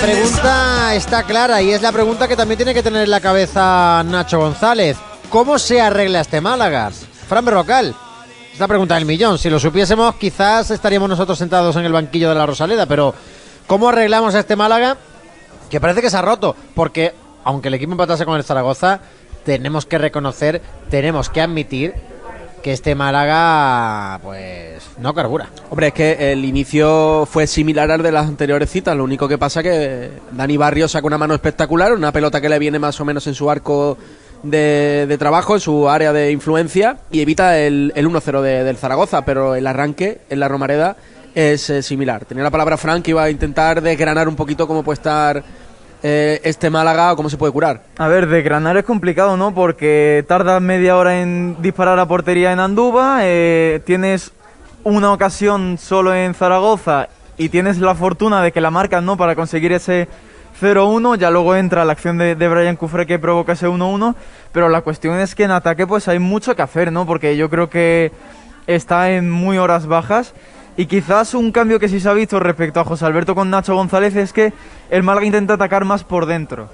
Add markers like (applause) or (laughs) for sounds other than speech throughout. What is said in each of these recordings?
pregunta está clara y es la pregunta que también tiene que tener en la cabeza Nacho González. ¿Cómo se arregla este Málaga? Fran Berrocal. Es la pregunta del millón. Si lo supiésemos, quizás estaríamos nosotros sentados en el banquillo de la Rosaleda, pero ¿cómo arreglamos a este Málaga? Que parece que se ha roto, porque aunque el equipo empatase con el Zaragoza, tenemos que reconocer, tenemos que admitir que este Málaga, pues, no carbura. Hombre, es que el inicio fue similar al de las anteriores citas. Lo único que pasa que Dani Barrio saca una mano espectacular, una pelota que le viene más o menos en su arco de, de trabajo, en su área de influencia, y evita el, el 1-0 de- del Zaragoza. Pero el arranque en la Romareda es eh, similar. Tenía la palabra Frank que iba a intentar desgranar un poquito cómo puede estar eh, este Málaga o cómo se puede curar. A ver, desgranar es complicado, ¿no? Porque tardas media hora en disparar a portería en Andúba, eh, tienes una ocasión solo en Zaragoza y tienes la fortuna de que la marcas, ¿no? Para conseguir ese 0-1, ya luego entra la acción de, de Brian Cufre que provoca ese 1-1, pero la cuestión es que en ataque pues hay mucho que hacer, ¿no? Porque yo creo que está en muy horas bajas. Y quizás un cambio que sí se ha visto respecto a José Alberto con Nacho González es que el Málaga intenta atacar más por dentro.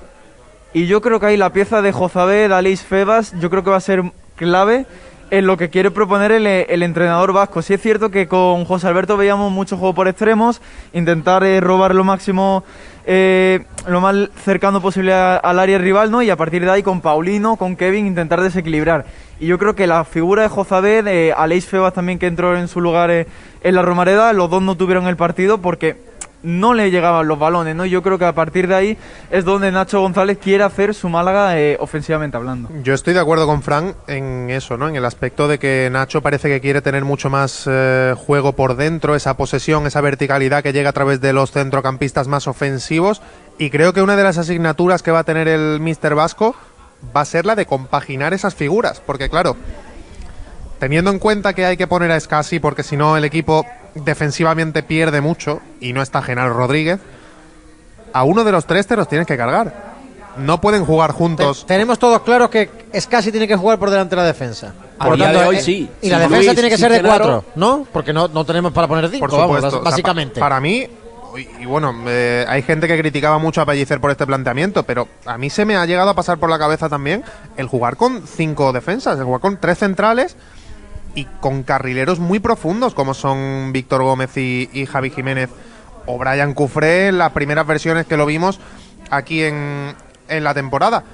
Y yo creo que ahí la pieza de Jozabed, Aleix Febas, yo creo que va a ser clave en lo que quiere proponer el, entrenador vasco. Sí es cierto que con José Alberto veíamos mucho juego por extremos, intentar eh, robar lo máximo, eh, lo más cercano posible al área rival, ¿no? Y a partir de ahí con Paulino, con Kevin, intentar desequilibrar. Y yo creo que la figura de Jozabed, eh, Aleix Febas también que entró en su lugar eh, en la Romareda, los dos no tuvieron el partido porque no le llegaban los balones, ¿no? Yo creo que a partir de ahí es donde Nacho González quiere hacer su Málaga eh, ofensivamente hablando. Yo estoy de acuerdo con Fran en eso, ¿no? En el aspecto de que Nacho parece que quiere tener mucho más eh, juego por dentro, esa posesión, esa verticalidad que llega a través de los centrocampistas más ofensivos. Y creo que una de las asignaturas que va a tener el Mister Vasco va a ser la de compaginar esas figuras. Porque, claro, teniendo en cuenta que hay que poner a Scassi porque si no el equipo defensivamente pierde mucho y no está Genaro Rodríguez, a uno de los tres te los tienes que cargar. No pueden jugar juntos. Te- tenemos todos claros que Scassi tiene que jugar por delante de la defensa. A día de hoy eh, sí. Y la defensa Luis, tiene que ser de Genaro. cuatro, ¿no? Porque no, no tenemos para poner cinco, Por vamos, supuesto. bas- O sea, pa- básicamente. para mí, y, bueno, hay gente que criticaba mucho a Pellicer por este planteamiento, pero a mí se me ha llegado a pasar por la cabeza también el jugar con cinco defensas, el jugar con tres centrales y con carrileros muy profundos como son Víctor Gómez y, y Javi Jiménez o Brian Cufré en las primeras versiones que lo vimos aquí en, en la temporada.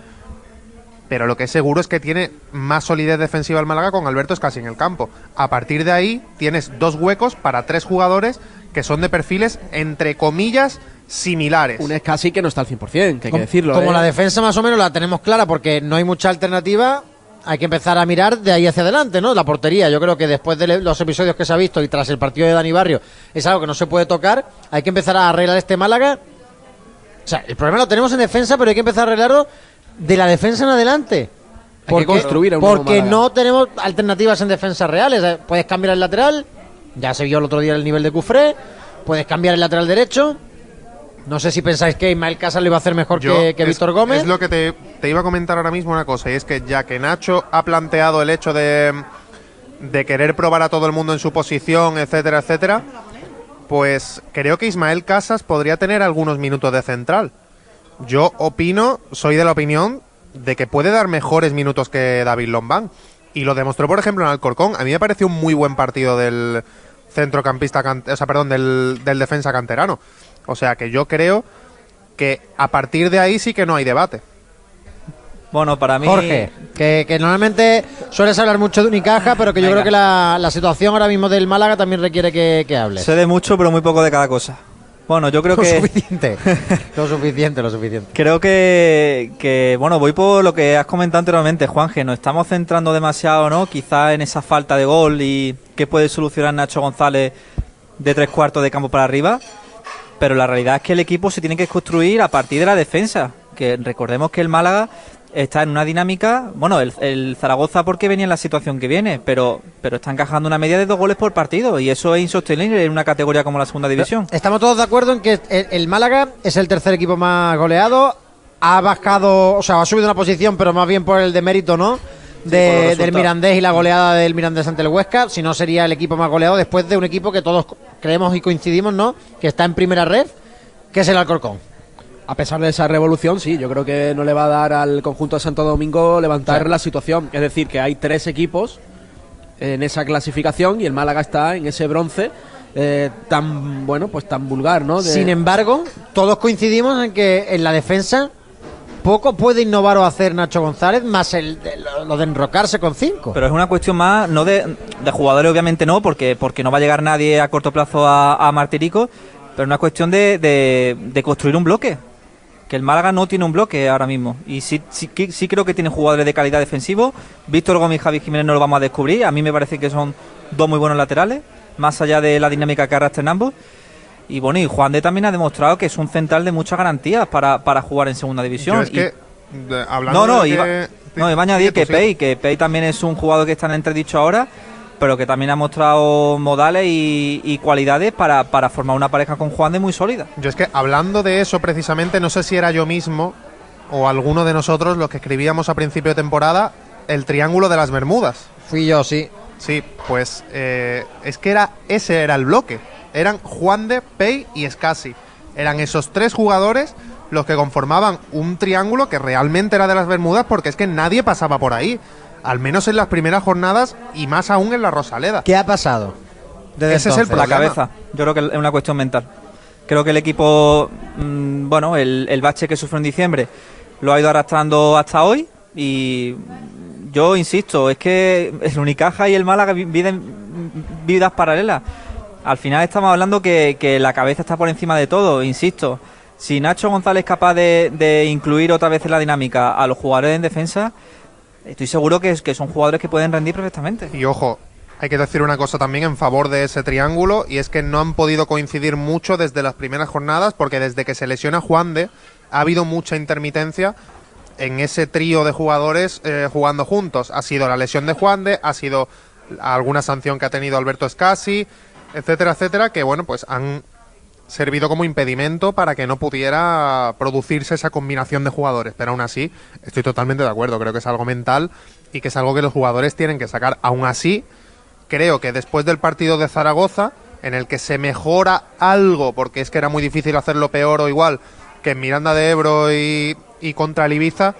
Pero lo que es seguro es que tiene más solidez defensiva el Málaga con Alberto Escasi en el campo. A partir de ahí tienes dos huecos para tres jugadores que son de perfiles entre comillas similares. Un casi que no está al 100%, que hay que decirlo. como ¿eh? la defensa más o menos la tenemos clara porque no hay mucha alternativa, hay que empezar a mirar de ahí hacia adelante, ¿no? La portería, yo creo que después de los episodios que se ha visto y tras el partido de Dani Barrio, es algo que no se puede tocar, hay que empezar a arreglar este Málaga. O sea, el problema lo tenemos en defensa, pero hay que empezar a arreglarlo de la defensa en adelante. Hay que construir a un porque no tenemos alternativas en defensas reales. Eh, Puedes cambiar el lateral, ya se vio el otro día el nivel de Cufré, puedes cambiar el lateral derecho. No sé si pensáis que Ismael Casas lo iba a hacer mejor Yo- que, que es- Víctor Gómez. Es lo que te, te iba a comentar ahora mismo una cosa, y es que ya que Nacho ha planteado el hecho de, de querer probar a todo el mundo en su posición, etcétera, etcétera, pues creo que Ismael Casas podría tener algunos minutos de central. Yo opino, soy de la opinión de que puede dar mejores minutos que David Lombán. Y lo demostró, por ejemplo, en Alcorcón. A mí me pareció un muy buen partido del centrocampista, o sea, perdón, del, del defensa canterano. O sea que yo creo que a partir de ahí sí que no hay debate. Bueno, para mí. Jorge, que, que normalmente sueles hablar mucho de Unicaja, pero que yo Venga. creo que la, la situación ahora mismo del Málaga también requiere que, que hables. Sé de mucho, pero muy poco de cada cosa. Bueno, yo creo lo que. suficiente. (laughs) lo suficiente, lo suficiente. Creo que, que, bueno, voy por lo que has comentado anteriormente, Juanje. Nos estamos centrando demasiado, ¿no? Quizá en esa falta de gol y que puede solucionar Nacho González de tres cuartos de campo para arriba. Pero la realidad es que el equipo se tiene que construir a partir de la defensa. Que recordemos que el Málaga está en una dinámica. Bueno, el, el Zaragoza porque venía en la situación que viene, pero, pero está encajando una media de dos goles por partido. Y eso es insostenible en una categoría como la segunda división. Estamos todos de acuerdo en que el, el Málaga es el tercer equipo más goleado. Ha bajado, o sea, ha subido una posición, pero más bien por el de mérito, ¿no? De- del. Mirandés y la goleada del Mirandés ante el Huesca. Si no, sería el equipo más goleado después de un equipo que todos creemos y coincidimos, ¿no? Que está en primera red, que es el Alcorcón. A pesar de esa revolución, sí, yo creo que no le va a dar al conjunto de Santo Domingo levantar la situación. Es decir, que hay tres equipos en esa clasificación y el Málaga está en ese bronce eh, tan, bueno, pues tan vulgar, ¿no? De- Sin embargo, todos coincidimos en que en la defensa poco puede innovar o hacer Nacho González, más el, de- lo, de enrocarse con cinco. Pero es una cuestión más, no de, de jugadores obviamente no, porque, porque no va a llegar nadie a corto plazo a, a Martirico, pero es una cuestión de, de, de construir un bloque. Que el Málaga no tiene un bloque ahora mismo. Y sí, sí, sí creo que tiene jugadores de calidad defensivo. Víctor Gómez y Javi Jiménez no lo vamos a descubrir. A mí me parece que son dos muy buenos laterales, más allá de la dinámica que arrastran ambos. Y bueno, y Juan de también ha demostrado que es un central de muchas garantías para, para jugar en segunda división. Yo es Y- que, de- hablando no, no, de iba, que- no, iba a añadir que sí. Pei, que Pei también es un jugador que está en entredicho ahora, pero que también ha mostrado modales y, y cualidades para, para formar una pareja con Juan de muy sólida. Yo es que hablando de eso precisamente, no sé si era yo mismo o alguno de nosotros los que escribíamos a principio de temporada el triángulo de las Bermudas. Fui yo, sí. Sí, pues eh, es que era ese era el bloque. Eran Juan de, Pei y Scassi. Eran esos tres jugadores los que conformaban un triángulo que realmente era de las Bermudas porque es que nadie pasaba por ahí. Al menos en las primeras jornadas y más aún en la Rosaleda. ¿Qué ha pasado? Desde Ese es el? La cabeza, yo creo que es una cuestión mental. Creo que el equipo, mm, bueno, el, el bache que sufrió en diciembre lo ha ido arrastrando hasta hoy y yo insisto, es que el Unicaja y el Málaga vi- viven vidas paralelas. Al final estamos hablando que, que la cabeza está por encima de todo, insisto. Si Nacho González es capaz de, de incluir otra vez en la dinámica a los jugadores en defensa, estoy seguro que, es- son jugadores que pueden rendir perfectamente. Y ojo, hay que decir una cosa también en favor de ese triángulo y es que no han podido coincidir mucho desde las primeras jornadas porque desde que se lesiona Juan de ha habido mucha intermitencia en ese trío de jugadores eh, jugando juntos. Ha sido la lesión de Juan de, ha sido alguna sanción que ha tenido Alberto Scassi, etcétera, etcétera, que bueno, pues han servido como impedimento para que no pudiera producirse esa combinación de jugadores. Pero aún así, estoy totalmente de acuerdo. Creo que es algo mental y que es algo que los jugadores tienen que sacar. Aún así, creo que después del partido de Zaragoza, en el que se mejora algo, porque es que era muy difícil hacerlo peor o igual que en Miranda de Ebro y, y contra el Ibiza,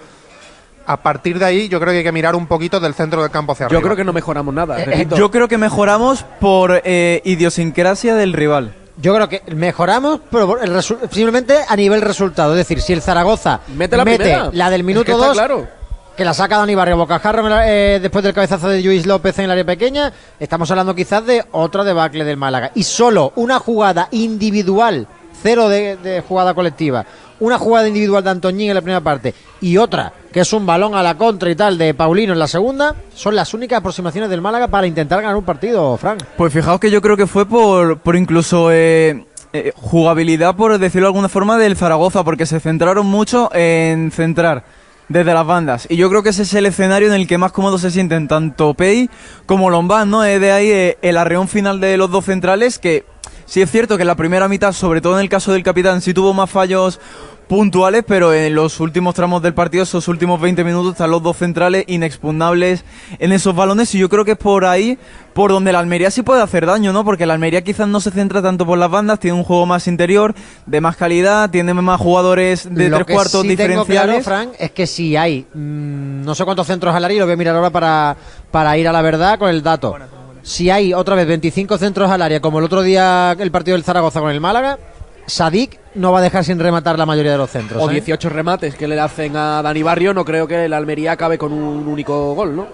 a partir de ahí yo creo que hay que mirar un poquito del centro del campo hacia Yo arriba. creo que no mejoramos nada. Eh, repito. Yo creo que mejoramos por eh, idiosincrasia del rival. Yo creo que mejoramos, pero el simplemente a nivel resultado. Es decir, si el Zaragoza Mete la del Es minuto que está 2, claro. que la saca Dani Barrio Bocajarro eh, después del cabezazo de Luis López en el área pequeña, estamos hablando quizás de otra debacle del Málaga. Y solo una jugada individual, cero de, de jugada colectiva, una jugada individual de Antoñín en la primera parte y otra, que es un balón a la contra y tal, de Paulino en la segunda, son las únicas aproximaciones del Málaga para intentar ganar un partido, Frank. Pues fijaos que yo creo que fue por, por incluso eh, eh, jugabilidad, por decirlo de alguna forma, del Zaragoza, porque se centraron mucho en centrar desde las bandas. Y yo creo que ese es el escenario en el que más cómodos se sienten tanto Pei como Lombán, ¿no? Es de ahí eh, el arreón final de los dos centrales, que sí es cierto que en la primera mitad, sobre todo en el caso del capitán, sí tuvo más fallos puntuales, pero en los últimos tramos del partido, esos últimos 20 minutos, están los dos centrales inexpugnables en esos balones y yo creo que es por ahí por donde la Almería sí puede hacer daño, ¿no? Porque la Almería quizás no se centra tanto por las bandas, tiene un juego más interior, de más calidad, tiene más jugadores de Lo tres que cuartos sí tengo claro, diferenciales. Frank, es que si hay mm, no sé cuántos centros al área, y lo voy a mirar ahora para, para ir a la verdad con el dato. Si hay otra vez 25 centros al área, como el otro día el partido del Zaragoza con el Málaga, Sadik no va a dejar sin rematar la mayoría de los centros. O ¿eh? 18 remates que le hacen a Dani Barrio, no creo que la Almería acabe con un único gol, ¿no?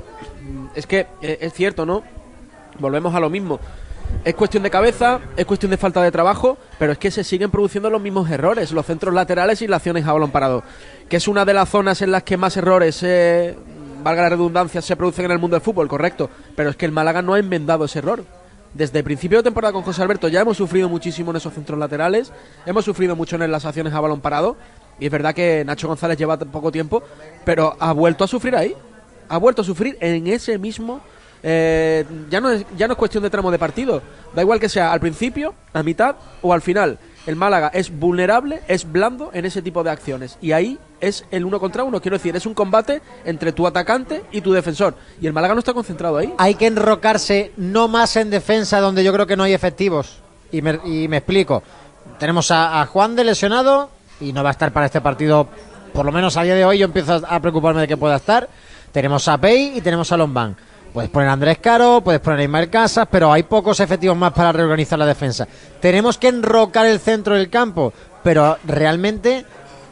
Es que eh, es cierto, ¿no? Volvemos a lo mismo. Es cuestión de cabeza, es cuestión de falta de trabajo, pero es que se siguen produciendo los mismos errores, los centros laterales y las acciones a balón parado, que es una de las zonas en las que más errores, eh, valga la redundancia, se producen en el mundo del fútbol, correcto, pero es que el Málaga no ha enmendado ese error. Desde el principio de temporada con José Alberto ya hemos sufrido muchísimo en esos centros laterales, hemos sufrido mucho en las acciones a balón parado, y es verdad que Nacho González lleva poco tiempo, pero ha vuelto a sufrir ahí, ha vuelto a sufrir en ese mismo... eh, ya, no es, ya no es cuestión de tramo de partido, da igual que sea al principio, a mitad o al final. El Málaga es vulnerable, es blando en ese tipo de acciones. Y ahí es el uno contra uno. Quiero decir, es un combate entre tu atacante y tu defensor. Y el Málaga no está concentrado ahí. Hay que enrocarse no más en defensa donde yo creo que no hay efectivos. Y me, explico. Tenemos a, a Juan de lesionado y no va a estar para este partido, por lo menos a día de hoy yo empiezo a preocuparme de que pueda estar. Tenemos a Pei y tenemos a Lombán. Puedes poner a Andrés Caro, puedes poner a Ismael Casas, pero hay pocos efectivos más para reorganizar la defensa. Tenemos que enrocar el centro del campo, pero realmente,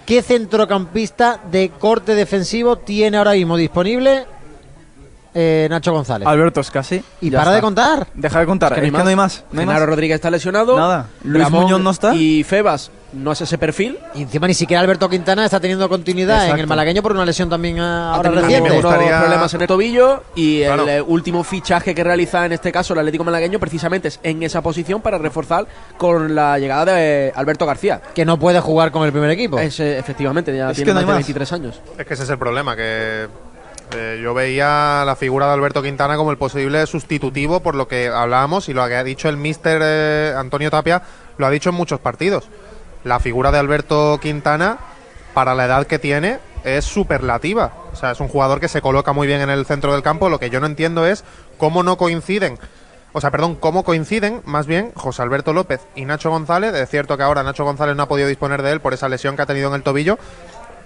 ¿qué centrocampista de corte defensivo tiene ahora mismo disponible eh, Nacho González? Alberto Escasi. y Ya para de contar. Deja de contar, Es es que que no hay no hay más. más. No hay Genaro más. Rodríguez está lesionado. Nada. Luis Ramón Muñoz no está. Y Febas no es ese perfil. Y encima ni siquiera Alberto Quintana está teniendo continuidad en el malagueño por una lesión también ah, ahora También reciente. gustaría- problemas en el tobillo y Claro. el eh, último fichaje que realiza en este caso el Atlético Malagueño precisamente es en esa posición para reforzar con la llegada de Alberto García. Que no puede jugar con el primer equipo. Es, eh, efectivamente, ya Es tiene más de más. 23 años. Es que ese es el problema, que eh, yo veía la figura de Alberto Quintana como el posible sustitutivo por lo que hablábamos y lo que ha dicho el mister eh, Antonio Tapia, lo ha dicho en muchos partidos. La figura de Alberto Quintana, para la edad que tiene, es superlativa. O sea, es un jugador que se coloca muy bien en el centro del campo. Lo que yo no entiendo es cómo no coinciden. O sea, perdón, cómo coinciden más bien José Alberto López y Nacho González. Es cierto que ahora Nacho González no ha podido disponer de él por esa lesión que ha tenido en el tobillo,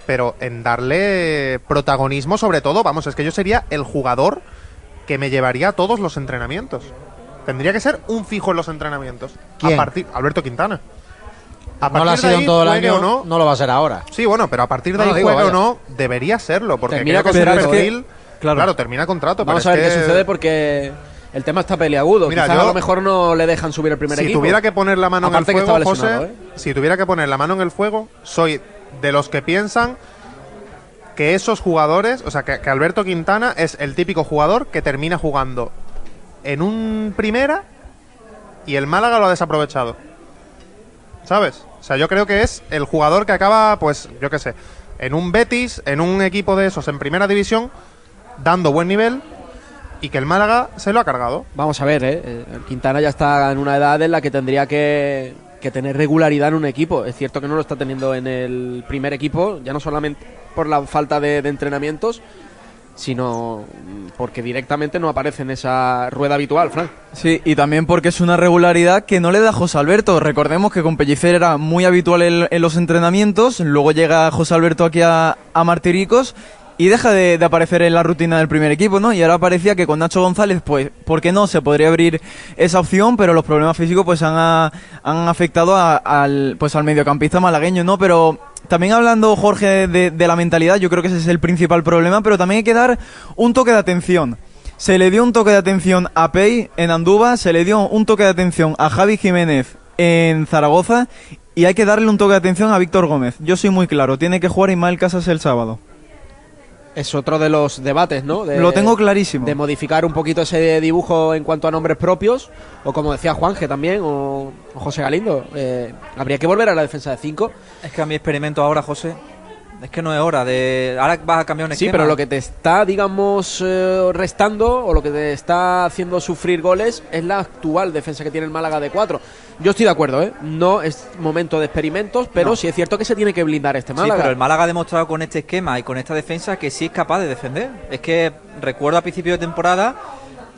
pero en darle protagonismo sobre todo, vamos, es que yo sería el jugador que me llevaría a todos los entrenamientos. Tendría que ser un fijo en los entrenamientos. ¿Quién? A partir Alberto Quintana. A no lo ha sido en todo el año, o no. no lo va a ser ahora. Sí, bueno, pero a partir de No, ahí lo digo, juegue o no, debería serlo, porque Termina creo que ¿eh? Claro. claro. termina contrato. Vamos pero a ver es qué sucede porque el tema está peliagudo. Mira, Quizás yo- a lo mejor no le dejan subir el primer si equipo. tuviera que poner la mano Aparte en el fuego, José, ¿eh? si tuviera que poner la mano en el fuego, soy de los que piensan que esos jugadores, o sea, que, que Alberto Quintana es el típico jugador que termina jugando en un primera y el Málaga lo ha desaprovechado. ¿Sabes? O sea, yo creo que es el jugador que acaba, pues, yo qué sé, en un Betis, en un equipo de esos en primera división, dando buen nivel y que el Málaga se lo ha cargado. Vamos a ver, ¿eh? Eh, Quintana ya está en una edad en la que tendría que, que tener regularidad en un equipo. Es cierto que no lo está teniendo en el primer equipo, ya no solamente por la falta de, de entrenamientos, sino mm, porque directamente no aparece en esa rueda habitual, Frank. Sí, y también porque es una regularidad que no le da José Alberto. Recordemos que con Pellicer era muy habitual en, en los entrenamientos, luego llega José Alberto aquí a, a Martiricos y deja de, de aparecer en la rutina del primer equipo, ¿no? Y ahora parecía que con Nacho González, pues, ¿por qué no? Se podría abrir esa opción, pero los problemas físicos pues han, han afectado al, pues, al mediocampista malagueño, ¿no? Pero también hablando, Jorge, de, la mentalidad, yo creo que ese es el principal problema, pero también hay que dar un toque de atención. Se le dio un toque de atención a Pei en Andúba, se le dio un toque de atención a Javi Jiménez en Zaragoza y hay que darle un toque de atención a Víctor Gómez. Yo soy muy claro, tiene que jugar Ismael Casas el sábado. Es otro de los debates, ¿no? De- Lo tengo clarísimo. De modificar un poquito ese dibujo en cuanto a nombres propios, o como decía Juanje también, o, o José Galindo. eh, habría que volver a la defensa de 5. Es que a mi experimento ahora, José, es que no es hora de... Ahora vas a cambiar un Sí, esquema. pero lo que te está, digamos, eh, restando o lo que te está haciendo sufrir goles es la actual defensa que tiene el Málaga de 4. Yo estoy de acuerdo, ¿eh? No es momento de experimentos, pero No. sí es cierto que se tiene que blindar este Sí, Málaga. pero el Málaga ha demostrado con este esquema y con esta defensa que sí es capaz de defender. Es que recuerdo a principio de temporada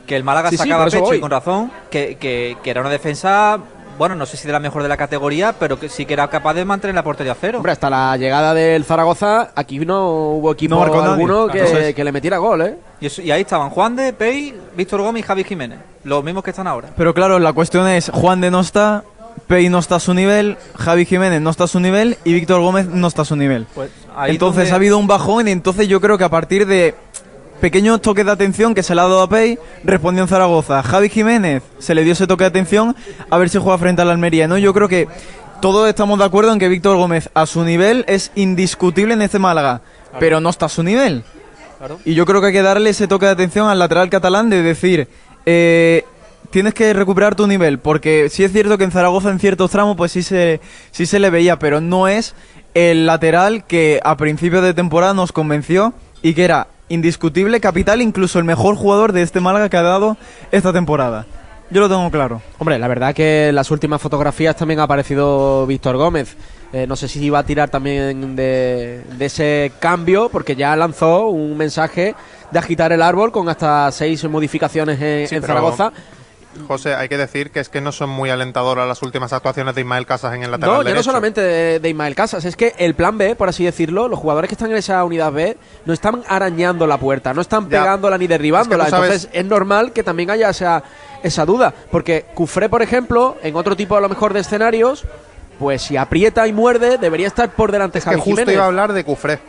que el Málaga Sí, sí, sacaba pecho voy. y con razón que, que- que era una defensa, bueno, no sé si de la mejor de la categoría, pero que sí que era capaz de mantener la portería a cero. Hombre, hasta la llegada del Zaragoza, aquí no hubo equipo No nadie. alguno que, le metiera gol, ¿eh? Y, eso- y ahí estaban Juan de, Pei, Víctor Gómez y Javi Jiménez, los mismos que están ahora. Pero claro, la cuestión es, Juan de no está, Pei no está a su nivel, Javi Jiménez no está a su nivel y Víctor Gómez no está a su nivel. Pues ahí entonces donde- ha habido un bajón y entonces yo creo que a partir de pequeños toques de atención que se le ha dado a Pei, respondió en Zaragoza. Javi Jiménez se le dio ese toque de atención a ver si juega frente a la Almería. ¿no? Yo creo que todos estamos de acuerdo en que Víctor Gómez a su nivel es indiscutible en este Málaga, pero no está a su nivel. Claro. Y yo creo que hay que darle ese toque de atención al lateral catalán de decir, eh, tienes que recuperar tu nivel, porque sí es cierto que en Zaragoza en ciertos tramos pues sí se, sí se le veía, pero no es el lateral que a principio de temporada nos convenció y que era indiscutible, capital, incluso el mejor jugador de este Málaga que ha dado esta temporada. Yo lo tengo claro. Hombre, la verdad que en las últimas fotografías también ha aparecido Víctor Gómez. Eh, no sé si iba a tirar también de, de ese cambio, porque ya lanzó un mensaje de agitar el árbol con hasta seis modificaciones en, Sí, en pero- Zaragoza. José, hay que decir que es que no son muy alentadoras las últimas actuaciones de Ismael Casas en el lateral No, ya no solamente de, de Ismael Casas, es que el plan B, por así decirlo, los jugadores que están en esa unidad B no están arañando la puerta, no están Ya. pegándola ni derribándola. Es que tú sabes- Entonces es normal que también haya esa, esa duda. Porque Cufré, por ejemplo, en otro tipo a lo mejor de escenarios, pues si aprieta y muerde, debería estar por delante Es que Javi justo Jiménez. iba a hablar de Cufré.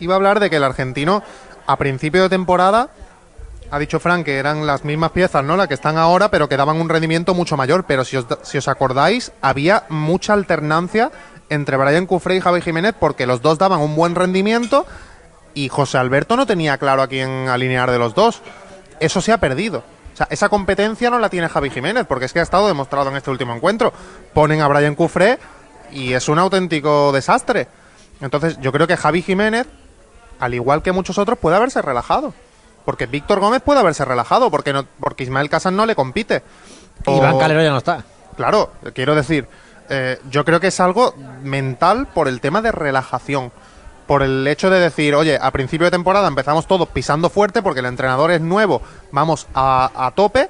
Iba a hablar de que el argentino, a principio de temporada, ha dicho Frank que eran las mismas piezas, ¿no? Las que están ahora, pero que daban un rendimiento mucho mayor. Pero si os, si os acordáis, había mucha alternancia entre Brian Cufré y Javi Jiménez porque los dos daban un buen rendimiento y José Alberto no tenía claro a quién alinear de los dos. Eso se ha perdido. O sea, esa competencia no la tiene Javi Jiménez, porque es que ha estado demostrado en este último encuentro. Ponen a Brian Cufré y es un auténtico desastre. Entonces, yo creo que Javi Jiménez, al igual que muchos otros, puede haberse relajado. Porque Víctor Gómez puede haberse relajado, porque, no, porque Ismael Casas no le compite. O- Iván Calero ya no está. Claro, quiero decir, eh, yo creo que es algo mental por el tema de relajación. Por el hecho de decir, oye, a principio de temporada empezamos todos pisando fuerte porque el entrenador es nuevo, vamos a, a tope.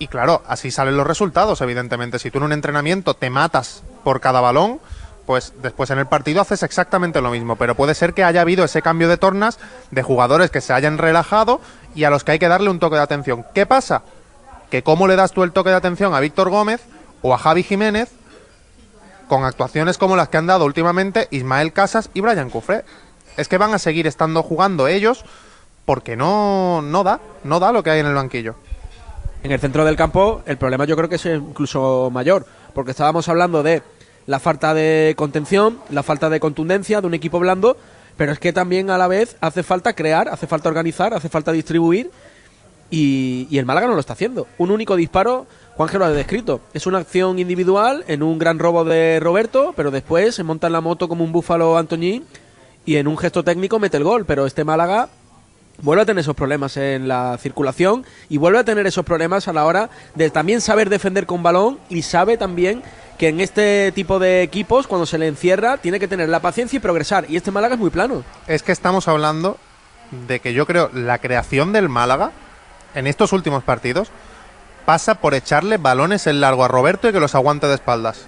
Y claro, así salen los resultados, evidentemente. Si tú en un entrenamiento te matas por cada balón, pues después en el partido haces exactamente lo mismo. Pero puede ser que haya habido ese cambio de tornas de jugadores que se hayan relajado y a los que hay que darle un toque de atención. ¿Qué pasa? Que cómo le das tú el toque de atención a Víctor Gómez o a Javi Jiménez con actuaciones como las que han dado últimamente Ismael Casas y Brian Cufré. Es que van a seguir estando jugando ellos porque no, no da, no da lo que hay en el banquillo. En el centro del campo, el problema yo creo que es incluso mayor, porque estábamos hablando de la falta de contención, la falta de contundencia de un equipo blando, pero es que también a la vez hace falta crear, hace falta organizar, hace falta distribuir, y, el Málaga no lo está haciendo. Un único disparo, Juan lo ha descrito, es una acción individual en un gran robo de Roberto, pero después se monta en la moto como un búfalo Antoñín y en un gesto técnico mete el gol, pero este Málaga vuelve a tener esos problemas en la circulación y vuelve a tener esos problemas a la hora de también saber defender con balón y sabe también que en este tipo de equipos cuando se le encierra tiene que tener la paciencia y progresar y este Málaga es muy plano. Es que estamos hablando de que yo creo la creación del Málaga en estos últimos partidos pasa por echarle balones en largo a Roberto y que los aguante de espaldas.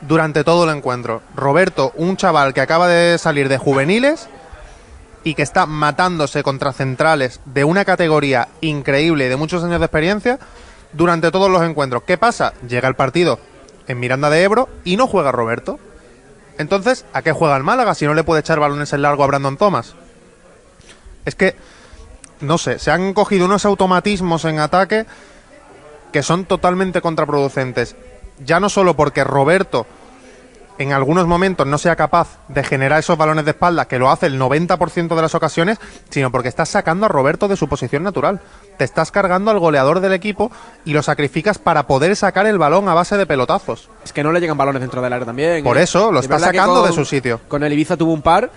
Durante todo el encuentro. Roberto, un chaval que acaba de salir de juveniles y que está matándose contra centrales de una categoría increíble y de muchos años de experiencia durante todos los encuentros. ¿Qué pasa? Llega el partido en Miranda de Ebro y no juega Roberto. Entonces, ¿a qué juega el Málaga si no le puede echar balones en largo a Brandon Thomas? Es que, no sé, se han cogido unos automatismos en ataque que son totalmente contraproducentes. Ya no solo porque Roberto en algunos momentos no sea capaz de generar esos balones de espalda, que lo hace el 90% de las ocasiones, sino porque estás sacando a Roberto de su posición natural. Te estás cargando al goleador del equipo y lo sacrificas para poder sacar el balón a base de pelotazos. Es que no le llegan balones dentro del área también. Por ¿eh? eso, lo Es está verdad que sacando con- de su sitio. Con el Ibiza tuvo un par,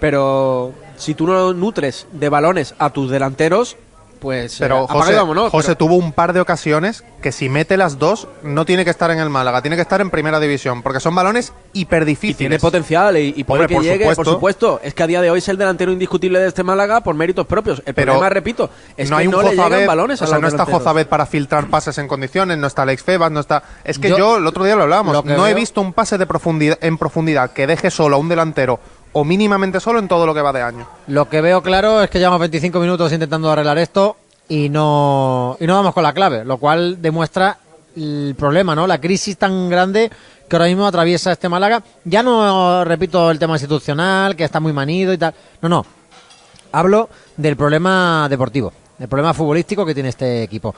pero si tú no nutres de balones a tus delanteros, pues Pero eh, apaga y José, vámonos. José Pero- tuvo un par de ocasiones que si mete las dos no tiene que estar en el Málaga, tiene que estar en primera división, porque son balones y hiperdifíciles. tiene potencial y, y puede Hombre, que por llegue, por supuesto. Es que a día de hoy es el delantero indiscutible de este Málaga por méritos propios. El Pero problema, repito, es no que hay un no le llegan Jozabed, balones a o sea, no está. Jozabed para filtrar pases en condiciones, no está Alex Febas, no está... Es que yo, Yo- el otro día lo hablábamos, lo no he visto un pase de profundidad, en profundidad que deje solo a un delantero o mínimamente solo en todo lo que va de año. Lo que veo claro es que llevamos 25 minutos intentando arreglar esto y no, y no vamos con la clave, lo cual demuestra el problema, ¿no? La crisis tan grande que ahora mismo atraviesa este Málaga. Ya no repito el tema institucional, que está muy manido y tal. No, no. Hablo del problema deportivo, del problema futbolístico que tiene este equipo.